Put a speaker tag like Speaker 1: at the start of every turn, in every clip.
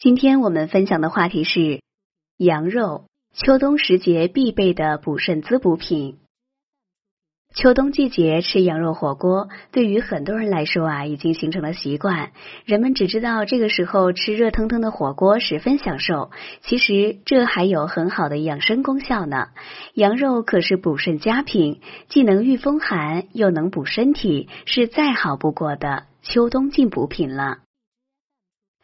Speaker 1: 今天我们分享的话题是羊肉，秋冬时节必备的补肾滋补品。秋冬季节吃羊肉火锅，对于很多人来说啊，已经形成了习惯。人们只知道这个时候吃热腾腾的火锅十分享受，其实这还有很好的养生功效呢。羊肉可是补肾佳品，既能御风寒，又能补身体，是再好不过的秋冬进补品了。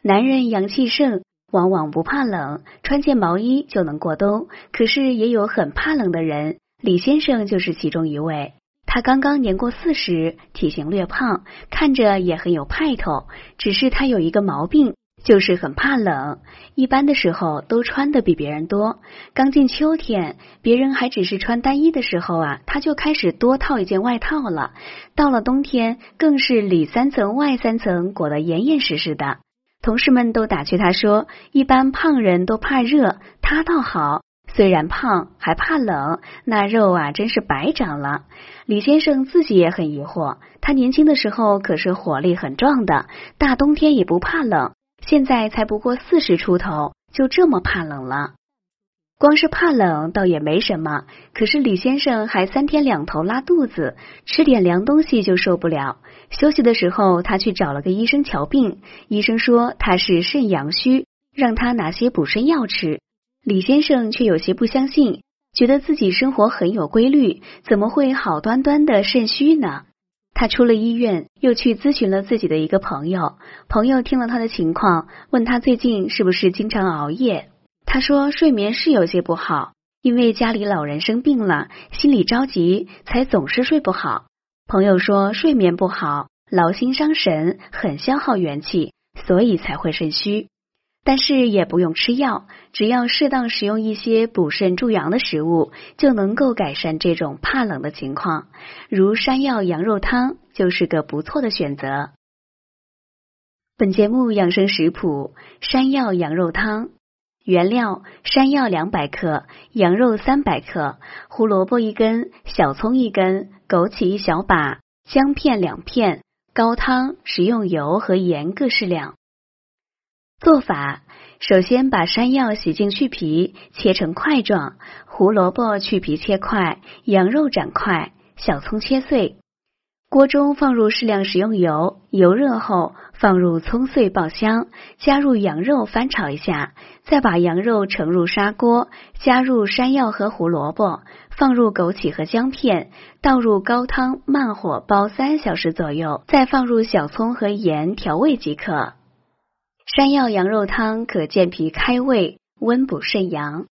Speaker 1: 男人阳气盛，往往不怕冷，穿件毛衣就能过冬。可是也有很怕冷的人，李先生就是其中一位。他刚刚年过四十，体型略胖，看着也很有派头。只是他有一个毛病，就是很怕冷。一般的时候都穿的比别人多。刚进秋天，别人还只是穿单衣的时候啊，他就开始多套一件外套了。到了冬天，更是里三层外三层裹得严严实实的。同事们都打趣他说：“一般胖人都怕热，他倒好，虽然胖还怕冷，那肉啊真是白长了。”李先生自己也很疑惑，他年轻的时候可是火力很壮的，大冬天也不怕冷，现在才不过四十出头，就这么怕冷了。光是怕冷倒也没什么，可是李先生还三天两头拉肚子，吃点凉东西就受不了。休息的时候，他去找了个医生瞧病，医生说他是肾阳虚，让他拿些补肾药吃。李先生却有些不相信，觉得自己生活很有规律，怎么会好端端的肾虚呢？他出了医院，又去咨询了自己的一个朋友，朋友听了他的情况，问他最近是不是经常熬夜。他说睡眠是有些不好，因为家里老人生病了，心里着急，才总是睡不好。朋友说睡眠不好，劳心伤神，很消耗元气，所以才会肾虚。但是也不用吃药，只要适当食用一些补肾助阳的食物，就能够改善这种怕冷的情况。如山药羊肉汤就是个不错的选择。本节目养生食谱：山药羊肉汤。原料：山药两百克，羊肉三百克，胡萝卜一根，小葱一根，枸杞一小把，姜片两片，高汤、食用油和盐各适量。做法：首先把山药洗净去皮，切成块状；胡萝卜去皮切块，羊肉斩块，小葱切碎。锅中放入适量食用油，油热后放入葱碎爆香，加入羊肉翻炒一下，再把羊肉盛入砂锅，加入山药和胡萝卜，放入枸杞和姜片，倒入高汤，慢火煲三小时左右，再放入小葱和盐调味即可。山药羊肉汤可健脾开胃，温补肾阳。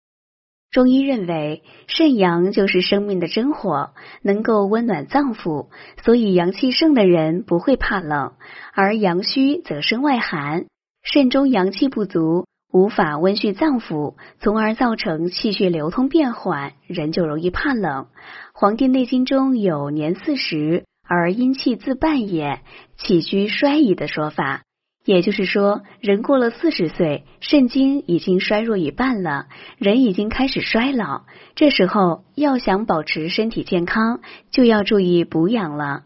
Speaker 1: 中医认为，肾阳就是生命的真火，能够温暖脏腑，所以阳气盛的人不会怕冷，而阳虚则生外寒。肾中阳气不足，无法温煦脏腑，从而造成气血流通变缓，人就容易怕冷。《黄帝内经》中有“年四十而阴气自半也，气居衰矣”的说法。也就是说，人过了四十岁，肾精已经衰弱一半了，人已经开始衰老。这时候要想保持身体健康，就要注意补养了。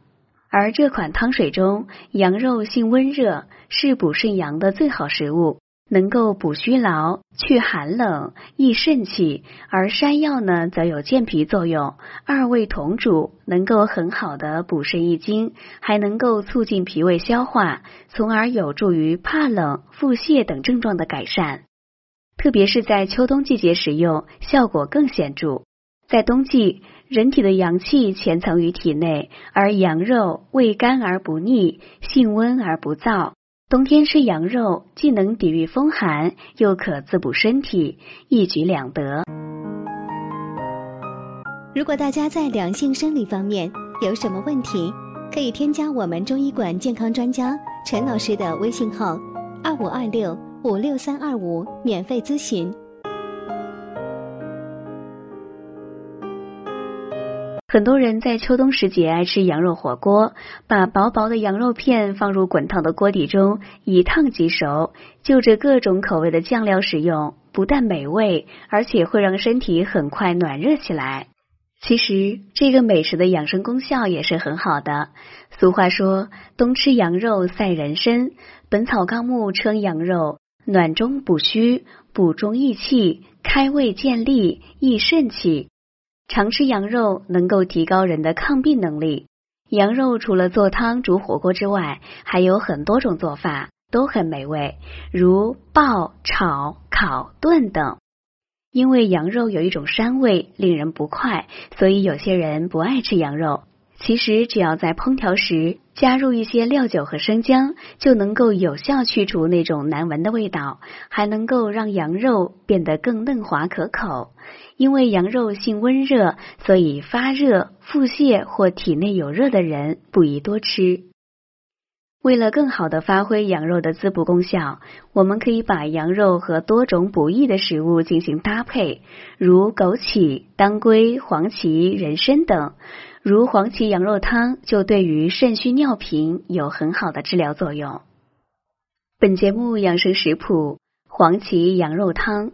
Speaker 1: 而这款汤水中，羊肉性温热，是补肾阳的最好食物。能够补虚劳、去寒冷、益肾气，而山药呢，则有健脾作用，二味同煮，能够很好的补肾益精，还能够促进脾胃消化，从而有助于怕冷、腹泻等症状的改善。特别是在秋冬季节使用，效果更显著。在冬季，人体的阳气潜藏于体内，而羊肉味甘而不腻，性温而不燥。冬天吃羊肉，既能抵御风寒，又可滋补身体，一举两得。
Speaker 2: 如果大家在两性生理方面有什么问题，可以添加我们中医馆健康专家陈老师的微信号：二五二六五六三二五，免费咨询。
Speaker 1: 很多人在秋冬时节爱吃羊肉火锅，把薄薄的羊肉片放入滚烫的锅底中，一烫即熟。就着各种口味的酱料使用，不但美味，而且会让身体很快暖热起来。其实这个美食的养生功效也是很好的。俗话说：“冬吃羊肉赛人参。”《本草纲目》称羊肉暖中补虚，补中益气，开胃健力，益肾气。常吃羊肉能够提高人的抗病能力。羊肉除了做汤、煮火锅之外，还有很多种做法，都很美味，如爆、炒、烤、炖等。因为羊肉有一种膻味，令人不快，所以有些人不爱吃羊肉。其实只要在烹调时加入一些料酒和生姜，就能够有效去除那种难闻的味道，还能够让羊肉变得更嫩滑可口。因为羊肉性温热，所以发热、腹泻或体内有热的人不宜多吃。为了更好的发挥羊肉的滋补功效，我们可以把羊肉和多种补益的食物进行搭配，如枸杞、当归、黄芪、人参等。如黄芪羊肉汤就对于肾虚尿频有很好的治疗作用。本节目养生食谱：黄芪羊肉汤。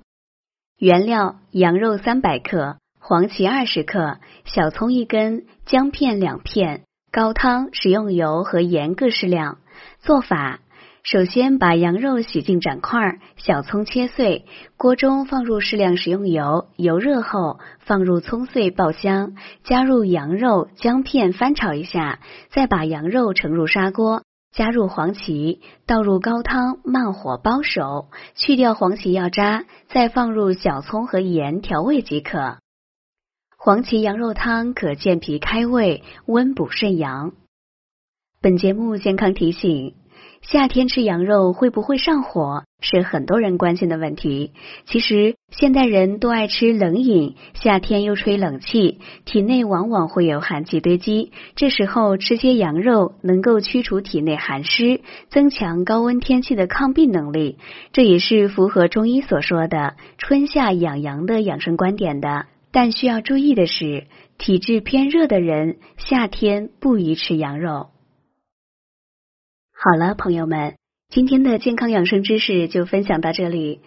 Speaker 1: 原料：羊肉三百克，黄芪二十克，小葱一根，姜片两片，高汤、食用油和盐各适量。做法：首先把羊肉洗净斩块，小葱切碎，锅中放入适量食用油，油热后放入葱碎爆香，加入羊肉、姜片翻炒一下，再把羊肉盛入砂锅。加入黄芪，倒入高汤，慢火煲熟，去掉黄芪药渣，再放入小葱和盐调味即可。黄芪羊肉汤可健脾开胃、温补肾阳。本节目健康提醒。夏天吃羊肉会不会上火？是很多人关心的问题。其实现代人都爱吃冷饮，夏天又吹冷气，体内往往会有寒气堆积。这时候吃些羊肉，能够驱除体内寒湿，增强高温天气的抗病能力。这也是符合中医所说的春夏养阳的养生观点的。但需要注意的是，体质偏热的人夏天不宜吃羊肉。好了，朋友们，今天的健康养生知识就分享到这里。